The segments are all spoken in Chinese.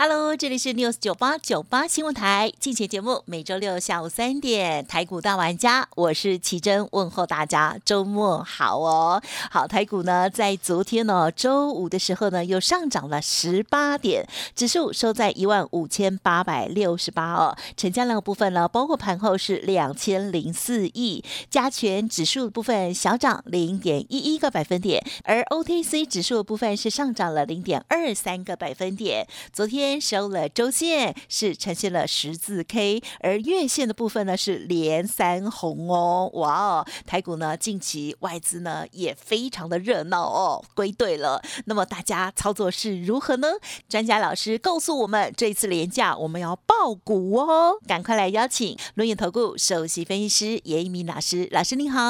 Hello，这里是 News 九八九八新闻台，进前节目每周六下午三点，台股大玩家，我是奇珍，问候大家周末好哦。好，台股呢在昨天呢周五的时候呢又上涨了十八点，指数收在一万五千八百六十八哦。成交量部分呢，包括盘后是两千零四亿，加权指数部分小涨零点一一个百分点，而 OTC 指数部分是上涨了零点二三个百分点。昨天。收了周线是呈现了十字 K，而月线的部分呢是连三红哦，哇哦！台股呢近期外资呢也非常的热闹哦，归队了。那么大家操作是如何呢？专家老师告诉我们，这一次连假我们要爆股哦，赶快来邀请轮眼投顾首席分析师严一鸣老师，老师您好。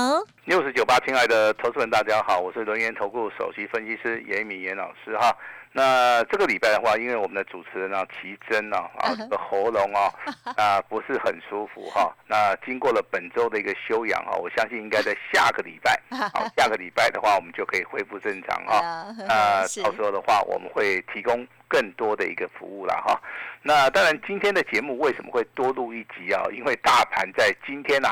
六十九八，亲爱的投资人大家好，我是轮眼投顾首席分析师严一鸣严老师哈。那这个礼拜的话，因为我们的主持人啊，奇珍啊，啊，这个喉咙啊，啊，不是很舒服哈。那经过了本周的一个休养啊，我相信应该在下个礼拜，好，下个礼拜的话，我们就可以恢复正常哈。那到时候的话，我们会提供更多的一个服务了哈。那当然，今天的节目为什么会多录一集啊？因为大盘在今天呐。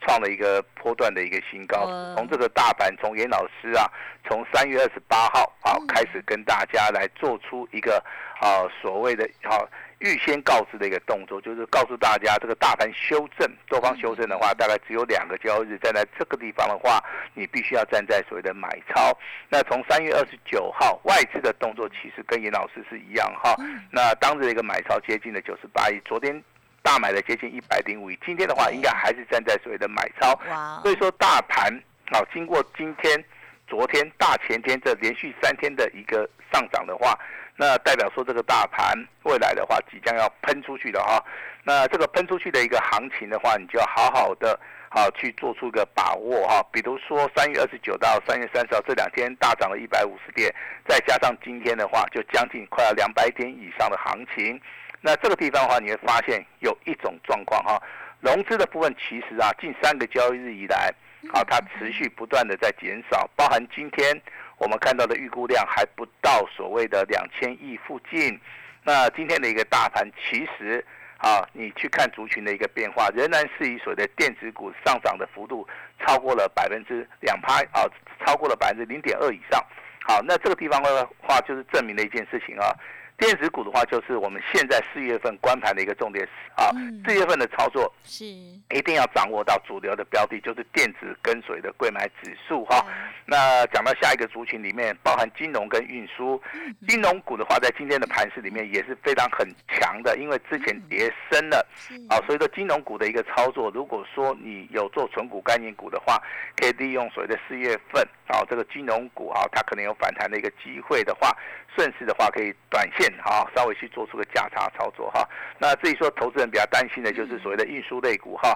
创了一个波段的一个新高，从这个大盘，从严老师啊，从三月二十八号啊开始跟大家来做出一个啊所谓的啊预先告知的一个动作，就是告诉大家这个大盘修正，多方修正的话，大概只有两个交易日，站在这个地方的话，你必须要站在所谓的买超。那从三月二十九号外资的动作其实跟严老师是一样哈，那当日的一个买超接近了九十八亿，昨天。大买了接近一百零五亿，今天的话应该还是站在所谓的买超，所以说大盘好，经过今天、昨天、大前天这连续三天的一个上涨的话，那代表说这个大盘未来的话即将要喷出去的哈，那这个喷出去的一个行情的话，你就要好好的好去做出一个把握哈，比如说三月二十九到三月三十号这两天大涨了一百五十点，再加上今天的话就将近快要两百点以上的行情。那这个地方的话，你会发现有一种状况哈，融资的部分其实啊，近三个交易日以来，啊，它持续不断的在减少，包含今天我们看到的预估量还不到所谓的两千亿附近。那今天的一个大盘，其实啊，你去看族群的一个变化，仍然是以所谓的电子股上涨的幅度超过了百分之两拍啊，超过了百分之零点二以上。好，那这个地方的话，就是证明了一件事情啊。电子股的话，就是我们现在四月份关盘的一个重点啊。四月份的操作是一定要掌握到主流的标的，就是电子跟随的贵买指数哈。那讲到下一个族群里面，包含金融跟运输。金融股的话，在今天的盘市里面也是非常很强的，因为之前跌深了啊。所以说金融股的一个操作，如果说你有做纯股概念股的话，可以利用所谓的四月份啊，这个金融股啊，它可能有反弹的一个机会的话，顺势的话可以短线。好，稍微去做出个价差操作哈。那至于说投资人比较担心的，就是所谓的运输类股哈。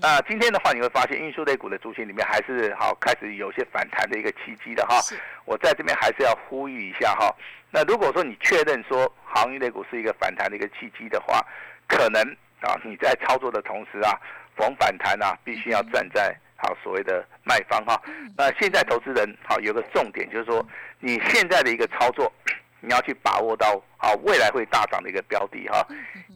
那今天的话，你会发现运输类股的族群里面还是好开始有些反弹的一个契机的哈。我在这边还是要呼吁一下哈。那如果说你确认说航运类股是一个反弹的一个契机的话，可能啊你在操作的同时啊，逢反弹啊，必须要站在好所谓的卖方哈。那现在投资人好有个重点就是说，你现在的一个操作。你要去把握到好未来会大涨的一个标的哈，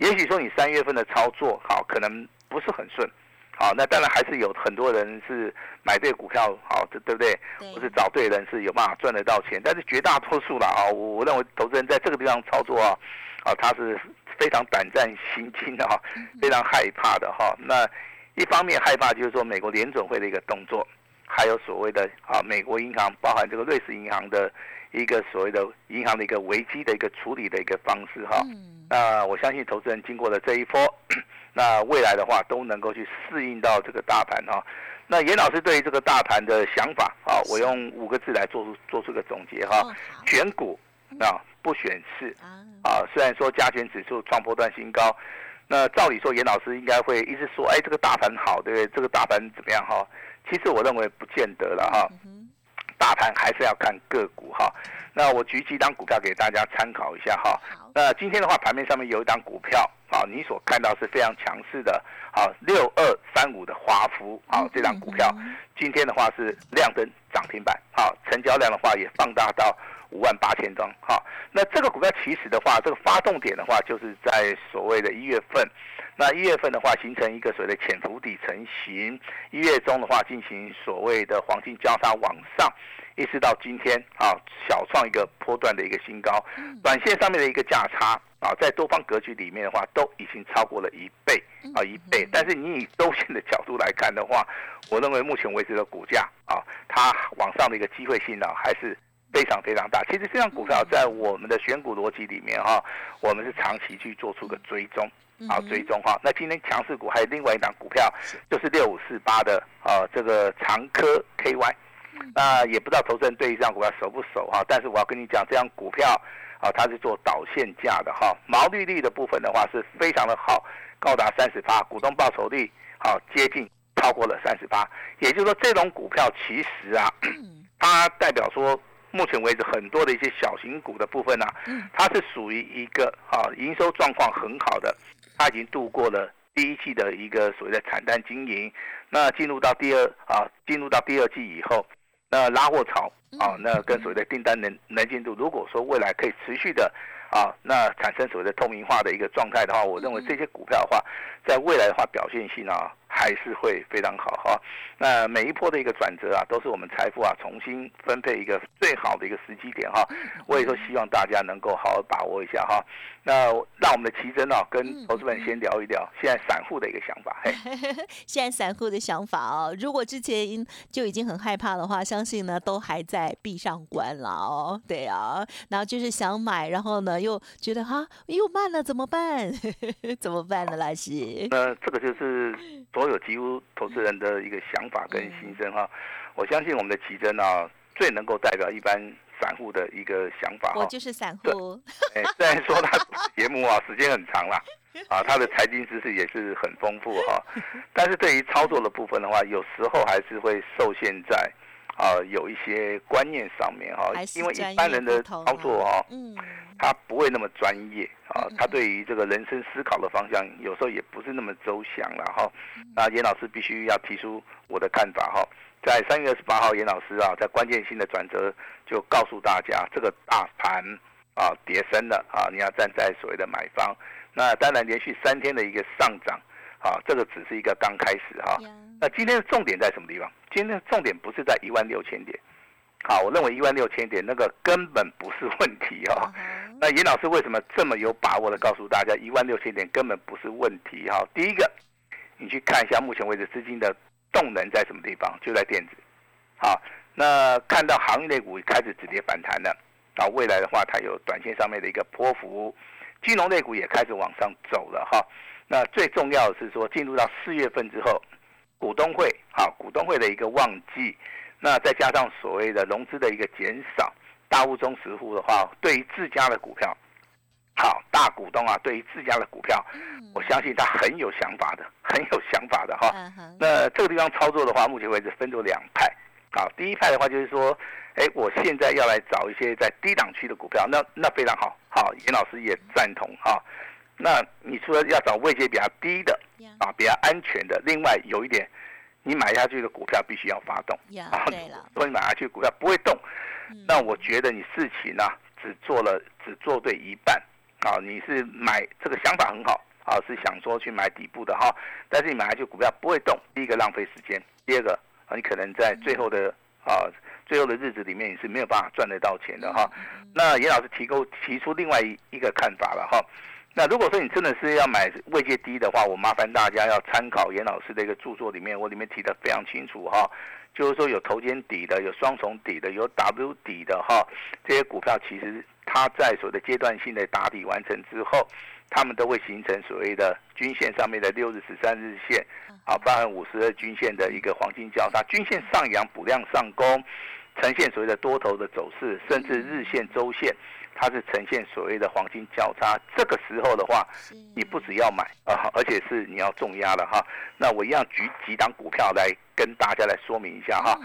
也许说你三月份的操作好可能不是很顺，好那当然还是有很多人是买对股票好对对不对？或是找对人是有办法赚得到钱，但是绝大多数啦啊，我我认为投资人在这个地方操作啊，啊他是非常胆战心惊的哈，非常害怕的哈。那一方面害怕就是说美国联准会的一个动作，还有所谓的啊美国银行包含这个瑞士银行的。一个所谓的银行的一个危机的一个处理的一个方式哈，那我相信投资人经过了这一波，那未来的话都能够去适应到这个大盘哈。那严老师对于这个大盘的想法啊，我用五个字来做出做出个总结哈，选股啊不选市啊。虽然说加权指数创波段新高，那照理说，严老师应该会一直说，哎，这个大盘好，对不对？这个大盘怎么样哈？其实我认为不见得了哈，大盘还是要看个股哈。那我举几档股票给大家参考一下哈。那今天的话，盘面上面有一档股票啊，你所看到是非常强势的，好，六二三五的华孚，好，这档股票今天的话是亮灯涨停板，好，成交量的话也放大到五万八千张，哈，那这个股票其实的话，这个发动点的话，就是在所谓的一月份。那一月份的话，形成一个所谓的潜伏底成型；一月中的话，进行所谓的黄金交叉往上，一直到今天啊，小创一个波段的一个新高。短线上面的一个价差啊，在多方格局里面的话，都已经超过了一倍啊，一倍。但是你以周线的角度来看的话，我认为目前为止的股价啊，它往上的一个机会性呢，还是非常非常大。其实这张股票在我们的选股逻辑里面哈，我们是长期去做出个追踪。好，追踪哈。那今天强势股还有另外一档股票，就是六五四八的啊，这个长科 KY。那也不知道投资人对于这张股票熟不熟哈？但是我要跟你讲，这张股票啊，它是做导线价的哈，毛利率的部分的话是非常的好，高达三十八，股东报酬率好接近超过了三十八。也就是说，这种股票其实啊，它代表说。目前为止，很多的一些小型股的部分呢，它是属于一个啊营收状况很好的，它已经度过了第一季的一个所谓的惨淡经营，那进入到第二啊进入到第二季以后，那拉货潮啊，那跟所谓的订单能能进度，如果说未来可以持续的啊，那产生所谓的透明化的一个状态的话，我认为这些股票的话，在未来的话表现性啊。还是会非常好哈，那每一波的一个转折啊，都是我们财富啊重新分配一个最好的一个时机点哈。我也说希望大家能够好好把握一下哈。那让我们的奇珍啊跟投资们先聊一聊现在散户的一个想法。嘿，现在散户的想法哦，如果之前就已经很害怕的话，相信呢都还在闭上关了哦。对啊，然后就是想买，然后呢又觉得哈又慢了怎么办？怎么办呢，老师？那这个就是昨。都有几乎投资人的一个想法跟心声哈，我相信我们的奇珍啊，最能够代表一般散户的一个想法。我就是散户。哎，虽然说他节目啊 时间很长了，啊，他的财经知识也是很丰富哈，但是对于操作的部分的话，有时候还是会受限在。啊，有一些观念上面哈，因为一般人的操作哈，嗯，他不会那么专业啊，他对于这个人生思考的方向，有时候也不是那么周详了哈。那严老师必须要提出我的看法哈，在三月二十八号，严老师啊，在关键性的转折就告诉大家，这个大盘啊跌深了啊，你要站在所谓的买方。那当然，连续三天的一个上涨。啊，这个只是一个刚开始哈。那今天的重点在什么地方？今天的重点不是在一万六千点。好，我认为一万六千点那个根本不是问题哈。那严老师为什么这么有把握的告诉大家，一万六千点根本不是问题哈？第一个，你去看一下目前为止资金的动能在什么地方，就在电子。好，那看到行业类股开始止跌反弹了，啊，未来的话它有短线上面的一个波幅，金融类股也开始往上走了哈。那最重要的是说，进入到四月份之后，股东会好，股东会的一个旺季，那再加上所谓的融资的一个减少，大户中实户的话，对于自家的股票，好，大股东啊，对于自家的股票，我相信他很有想法的，很有想法的哈。那这个地方操作的话，目前为止分作两派，好，第一派的话就是说，哎，我现在要来找一些在低档区的股票，那那非常好，好，严老师也赞同哈。那你除了要找位阶比较低的啊，比较安全的，另外有一点，你买下去的股票必须要发动啊。对了，如果你买下去股票不会动，那我觉得你事情呢只做了只做对一半啊。你是买这个想法很好啊，是想说去买底部的哈，但是你买下去股票不会动，第一个浪费时间，第二个啊，你可能在最后的啊最后的日子里面你是没有办法赚得到钱的哈。那严老师提供提出另外一一个看法了哈。那如果说你真的是要买位阶低的话，我麻烦大家要参考严老师的一个著作里面，我里面提的非常清楚哈，就是说有头肩底的，有双重底的，有 W 底的哈，这些股票其实它在所谓的阶段性的打底完成之后，它们都会形成所谓的均线上面的六日、十三日线，啊，包含五十二均线的一个黄金交叉，均线上扬补量上攻，呈现所谓的多头的走势，甚至日线、周线。它是呈现所谓的黄金交叉，这个时候的话，你不只要买啊，而且是你要重压了哈。那我一样举几档股票来跟大家来说明一下哈。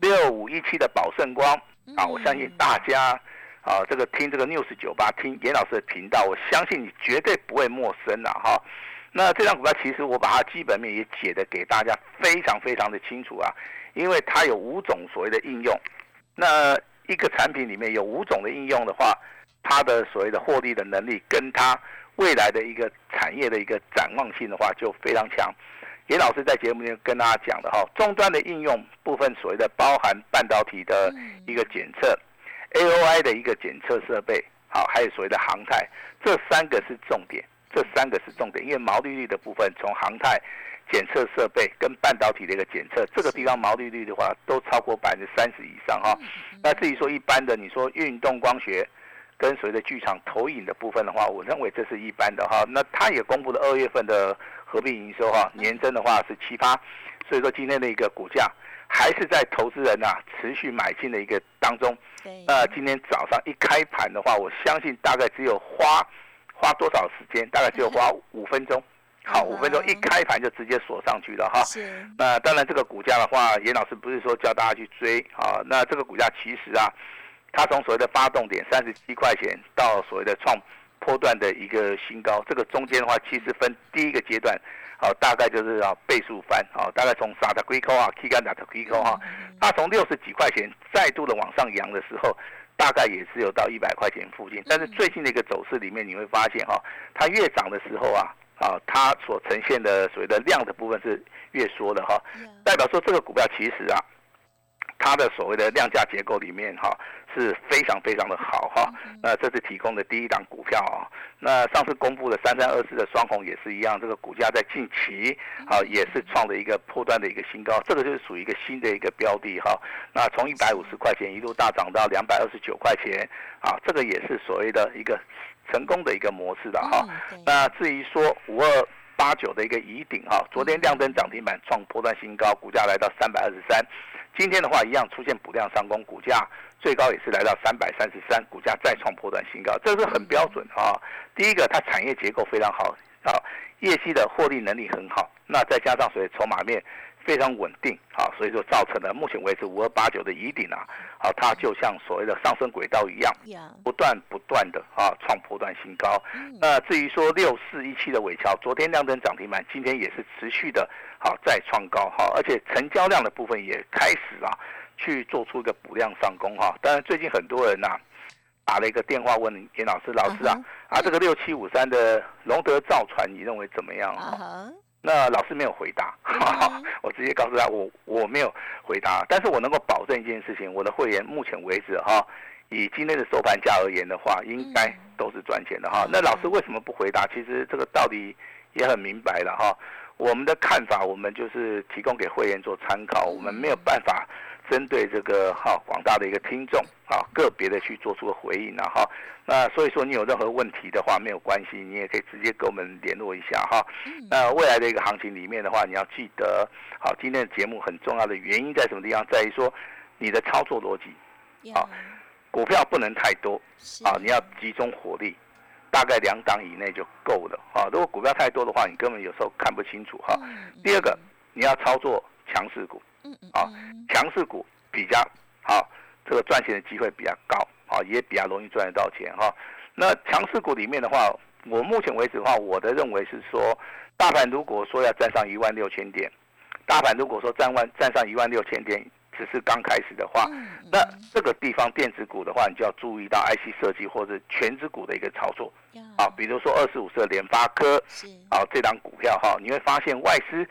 六五一七的宝盛光啊，我相信大家啊，这个听这个 news 九八听严老师的频道，我相信你绝对不会陌生了哈。那这张股票其实我把它基本面也解的给大家非常非常的清楚啊，因为它有五种所谓的应用，那一个产品里面有五种的应用的话，它的所谓的获利的能力跟它未来的一个产业的一个展望性的话就非常强。严老师在节目里面跟大家讲的哈，终端的应用部分所谓的包含半导体的一个检测，AOI 的一个检测设备，好，还有所谓的航太，这三个是重点。这三个是重点，因为毛利率的部分，从航太检测设备跟半导体的一个检测，这个地方毛利率的话都超过百分之三十以上哈。那至于说一般的，你说运动光学跟随着剧场投影的部分的话，我认为这是一般的哈。那它也公布了二月份的合并营收哈，年增的话是七八，所以说今天的一个股价还是在投资人呐持续买进的一个当中。那今天早上一开盘的话，我相信大概只有花。花多少时间？大概只有花五分钟。好，五分钟一开盘就直接锁上去了哈。那当然，这个股价的话，严老师不是说教大家去追啊。那这个股价其实啊，它从所谓的发动点三十七块钱到所谓的创波段的一个新高，这个中间的话，其实分第一个阶段，好，大概就是啊倍数翻啊。大概从沙特硅扣啊，K 干打的硅扣哈，它从六十几块钱再度的往上扬的时候。大概也是有到一百块钱附近，但是最近的一个走势里面，你会发现哈，它越涨的时候啊，啊，它所呈现的所谓的量的部分是越缩的哈，代表说这个股票其实啊。它的所谓的量价结构里面哈是非常非常的好哈，那这是提供的第一档股票啊。那上次公布的三三二四的双红也是一样，这个股价在近期啊也是创了一个破断的一个新高，这个就是属于一个新的一个标的哈。那从一百五十块钱一路大涨到两百二十九块钱啊，这个也是所谓的一个成功的一个模式的哈。那至于说五二八九的一个疑顶哈，昨天亮灯涨停板创破断新高，股价来到三百二十三。今天的话，一样出现补量上攻，股价最高也是来到三百三十三，股价再创破断新高，这是很标准啊。第一个，它产业结构非常好啊，业绩的获利能力很好，那再加上所谓筹码面。非常稳定，啊，所以说造成了目前为止五二八九的疑顶啊，好，它就像所谓的上升轨道一样，不断不断的啊创破断新高。那至于说六四一七的尾桥，昨天亮灯涨停板，今天也是持续的，好再创高，好，而且成交量的部分也开始啊去做出一个补量上攻哈。当然最近很多人呐打了一个电话问严老师，老师啊，啊这个六七五三的龙德造船，你认为怎么样啊？那老师没有回答，我直接告诉他，我我没有回答，但是我能够保证一件事情，我的会员目前为止哈，以今天的收盘价而言的话，应该都是赚钱的哈。那老师为什么不回答？其实这个道理也很明白了哈。我们的看法，我们就是提供给会员做参考，我们没有办法。针对这个哈广大的一个听众啊，个别的去做出个回应了哈。那所以说你有任何问题的话，没有关系，你也可以直接跟我们联络一下哈。那未来的一个行情里面的话，你要记得，好，今天的节目很重要的原因在什么地方？在于说你的操作逻辑啊，股票不能太多啊，你要集中火力，大概两档以内就够了啊。如果股票太多的话，你根本有时候看不清楚哈。第二个，你要操作强势股。啊，强势股比较好，这个赚钱的机会比较高，啊，也比较容易赚得到钱哈。那强势股里面的话，我目前为止的话，我的认为是说，大盘如果说要站上一万六千点，大盘如果说站万站上一万六千点只是刚开始的话，那这个地方电子股的话，你就要注意到 IC 设计或者全指股的一个操作，啊，比如说二十五色联发科，啊，这张股票哈，你会发现外资。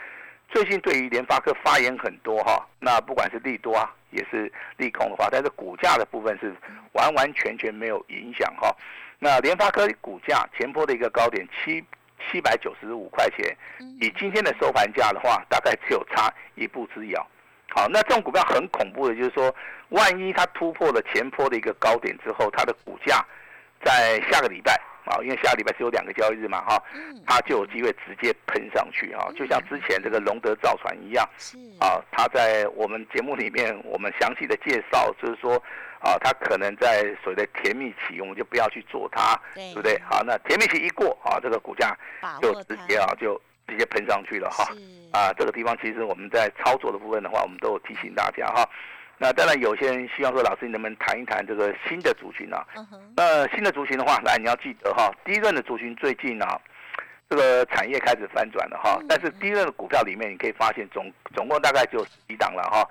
最近对于联发科发言很多哈，那不管是利多啊，也是利空的话，但是股价的部分是完完全全没有影响哈。那联发科股价前波的一个高点七七百九十五块钱，以今天的收盘价的话，大概只有差一步之遥。好，那这种股票很恐怖的，就是说，万一它突破了前坡的一个高点之后，它的股价在下个礼拜啊，因为下个礼拜只有两个交易日嘛哈，它就有机会直接喷上去啊，就像之前这个龙德造船一样，啊，它在我们节目里面我们详细的介绍，就是说啊，它可能在所谓的甜蜜期，我们就不要去做它，对不对？好，那甜蜜期一过啊，这个股价就直接啊就直接喷上去了哈，啊，这个地方其实我们在操作的部分的话，我们都有提醒大家哈。那当然，有些人希望说，老师你能不能谈一谈这个新的族群啊？那新的族群的话，来你要记得哈，第一轮的族群最近啊，这个产业开始反转了哈。但是第一轮的股票里面，你可以发现总总共大概就几档了哈。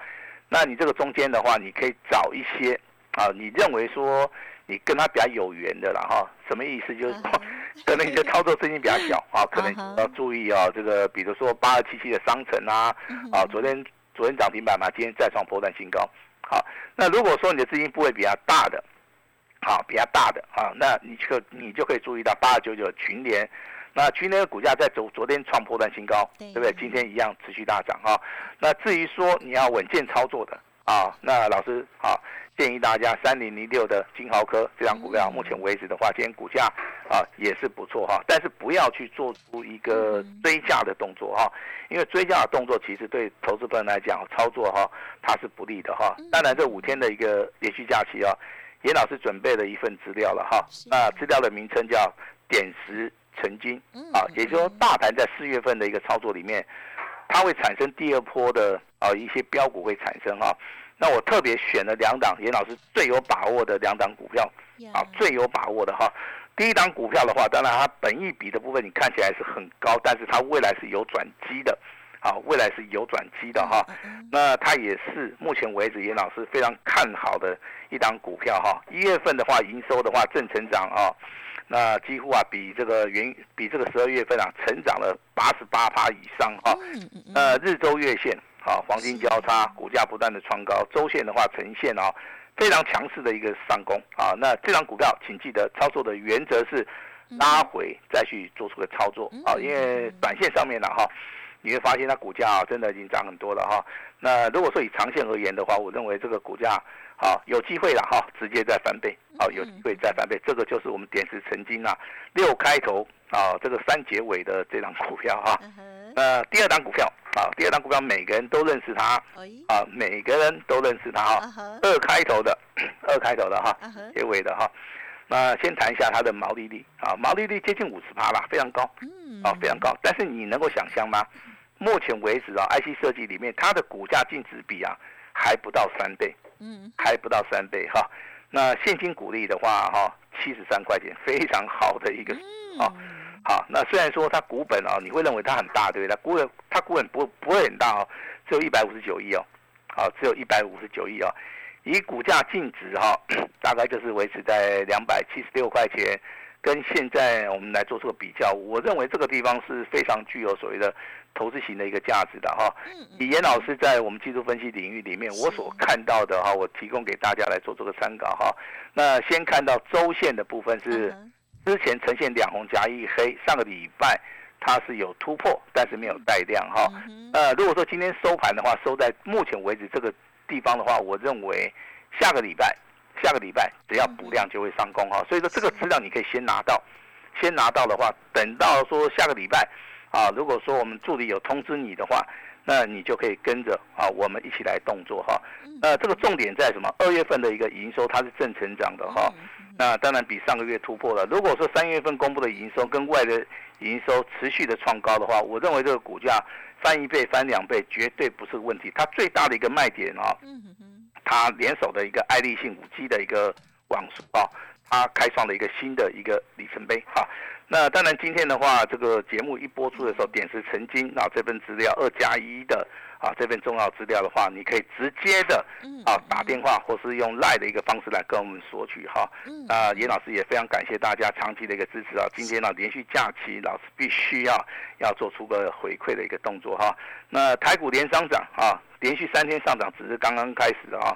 那你这个中间的话，你可以找一些啊，你认为说你跟他比较有缘的了哈。什么意思？就是说，可能你的操作资金比较小啊，可能要注意啊。这个比如说八二七七的商城啊，啊，昨天。昨天涨停板嘛，今天再创波段新高。好，那如果说你的资金部位比较大的，好，比较大的啊，那你就你就可以注意到八二九九群联，那群联的股价在昨昨天创波段新高，对不对？今天一样持续大涨哈。那至于说你要稳健操作的啊，那老师啊。建议大家三零零六的金豪科这张股票，目前为止的话，今天股价啊也是不错哈，但是不要去做出一个追价的动作哈，因为追价的动作其实对投资人来讲操作哈它是不利的哈。当然这五天的一个连续假期啊，严老师准备了一份资料了哈，那资料的名称叫点石成金啊，也就是说大盘在四月份的一个操作里面，它会产生第二波的啊一些标股会产生哈。那我特别选了两档，严老师最有把握的两档股票，啊，最有把握的哈。第一档股票的话，当然它本益比的部分你看起来是很高，但是它未来是有转机的，好，未来是有转机的哈。那它也是目前为止严老师非常看好的一档股票哈。一月份的话，营收的话正成长啊，那几乎啊比这个原比这个十二月份啊成长了八十八趴以上哈。呃，日周月线。好，黄金交叉，股价不断的创高，周线的话呈现啊非常强势的一个上攻啊。那这张股票，请记得操作的原则是拉回再去做出个操作啊，因为短线上面呢哈，你会发现它股价啊真的已经涨很多了哈。那如果说以长线而言的话，我认为这个股价好有机会了哈，直接再翻倍，好有机会再翻倍，这个就是我们点石成金啊，六开头啊这个三结尾的这张股票哈。呃，第二档股票啊，第二档股票每个人都认识它，啊，每个人都认识它哈，二开头的，二开头的哈，结尾的哈。那先谈一下它的毛利率啊，毛利率接近五十趴吧，非常高，啊，非常高。但是你能够想象吗？目前为止啊，IC 设计里面它的股价净值比啊，还不到三倍，嗯，还不到三倍哈。那现金股利的话哈，七十三块钱，非常好的一个啊。好，那虽然说它股本啊，你会认为它很大，对不对？它股本它股本不不会很大哦，只有一百五十九亿哦，好，只有一百五十九亿哦。以股价净值哈，大概就是维持在两百七十六块钱，跟现在我们来做出个比较，我认为这个地方是非常具有所谓的投资型的一个价值的哈。以严老师在我们技术分析领域里面，我所看到的哈，我提供给大家来做这个参考哈。那先看到周线的部分是。之前呈现两红加一黑，上个礼拜它是有突破，但是没有带量哈。呃，如果说今天收盘的话，收在目前为止这个地方的话，我认为下个礼拜，下个礼拜只要补量就会上攻哈。所以说这个资料你可以先拿到，先拿到的话，等到说下个礼拜啊，如果说我们助理有通知你的话，那你就可以跟着啊，我们一起来动作哈。那这个重点在什么？二月份的一个营收它是正成长的哈。那当然比上个月突破了。如果说三月份公布的营收跟外的营收持续的创高的话，我认为这个股价翻一倍、翻两倍绝对不是问题。它最大的一个卖点啊，它联手的一个爱立信五 G 的一个网速啊，它开创了一个新的一个里程碑哈。那当然今天的话，这个节目一播出的时候，点石成金啊，这份资料二加一的。啊，这份重要资料的话，你可以直接的啊打电话，或是用赖的一个方式来跟我们索取哈。啊，严老师也非常感谢大家长期的一个支持啊。今天呢，连续假期，老师必须要要做出个回馈的一个动作哈。那台股连商涨啊，连续三天上涨，只是刚刚开始啊。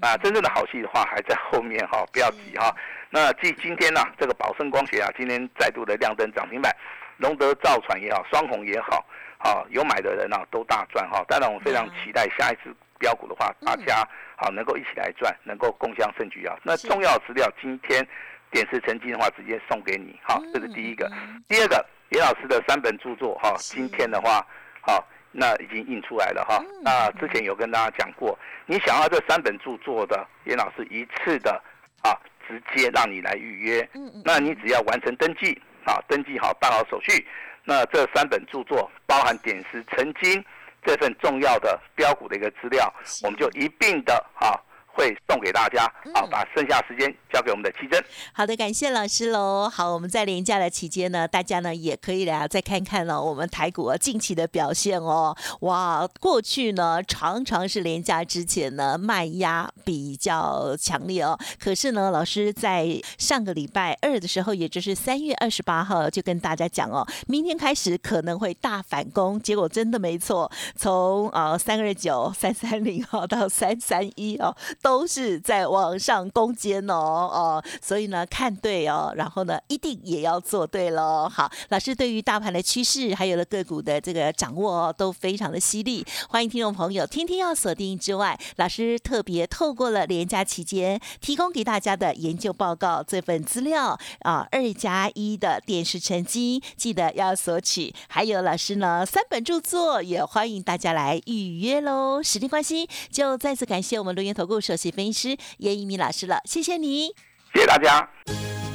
啊，真正的好戏的话还在后面哈，不要急哈。那继今天呢，这个宝盛光学啊，今天再度的亮灯涨停板，龙德造船也好，双红也好。好，有买的人啊都大赚哈！当然，我非常期待下一次标股的话，大家好能够一起来赚，能够共襄盛举啊！那重要资料今天点石成金的话，直接送给你。好，这是第一个。第二个，严老师的三本著作哈，今天的话，好，那已经印出来了哈。那之前有跟大家讲过，你想要这三本著作的，严老师一次的啊，直接让你来预约。那你只要完成登记啊，登记好办好手续，那这三本著作包含点石成金这份重要的标股的一个资料，我们就一并的哈。会送给大家，好，把剩下时间交给我们的奇珍。好的，感谢老师喽。好，我们在廉价的期间呢，大家呢也可以来再看看呢我们台股近期的表现哦。哇，过去呢常常是廉价之前呢卖压比较强烈哦，可是呢老师在上个礼拜二的时候，也就是三月二十八号就跟大家讲哦，明天开始可能会大反攻，结果真的没错，从呃三二九、三三零号到三三一哦。都都是在往上攻坚哦哦，所以呢看对哦，然后呢一定也要做对喽。好，老师对于大盘的趋势还有了个股的这个掌握哦，都非常的犀利。欢迎听众朋友天天要锁定之外，老师特别透过了连假期间提供给大家的研究报告这份资料啊，二加一的电视成绩，记得要索取。还有老师呢三本著作也欢迎大家来预约喽。时间关系，就再次感谢我们留言投顾手。分析师叶一鸣老师了，谢谢你，谢谢大家。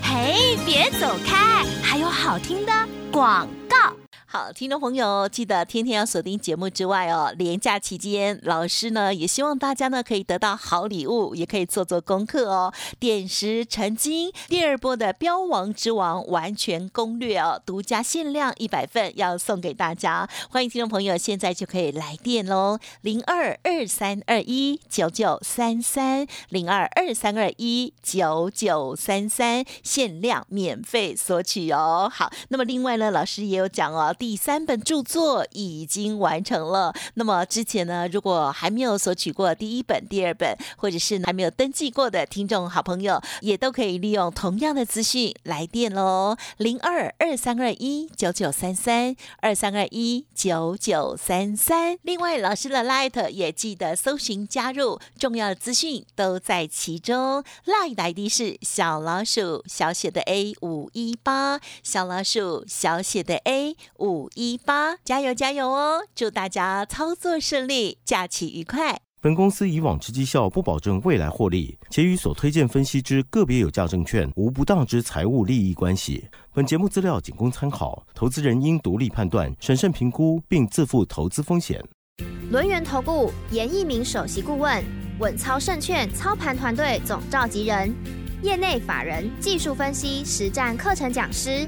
嘿，别走开，还有好听的广告。好，听众朋友，记得天天要锁定节目之外哦。连假期间，老师呢也希望大家呢可以得到好礼物，也可以做做功课哦。点石成金第二波的标王之王完全攻略哦，独家限量一百份要送给大家。欢迎听众朋友现在就可以来电喽，零二二三二一九九三三零二二三二一九九三三，限量免费索取哦。好，那么另外呢，老师也有讲哦。第三本著作已经完成了。那么之前呢，如果还没有索取过第一本、第二本，或者是还没有登记过的听众好朋友，也都可以利用同样的资讯来电喽，零二二三二一九九三三二三二一九九三三。另外，老师的 Light 也记得搜寻加入，重要的资讯都在其中。Light 的 ID 是小老鼠小写的 A 五一八，小老鼠小写的 A 五。五一八，加油加油哦！祝大家操作顺利，假期愉快。本公司以往之绩效不保证未来获利，且与所推荐分析之个别有价证券无不当之财务利益关系。本节目资料仅供参考，投资人应独立判断、审慎评估，并自负投资风险。轮源投顾严一鸣首席顾问，稳操胜券操盘团队总召集人，业内法人、技术分析、实战课程讲师。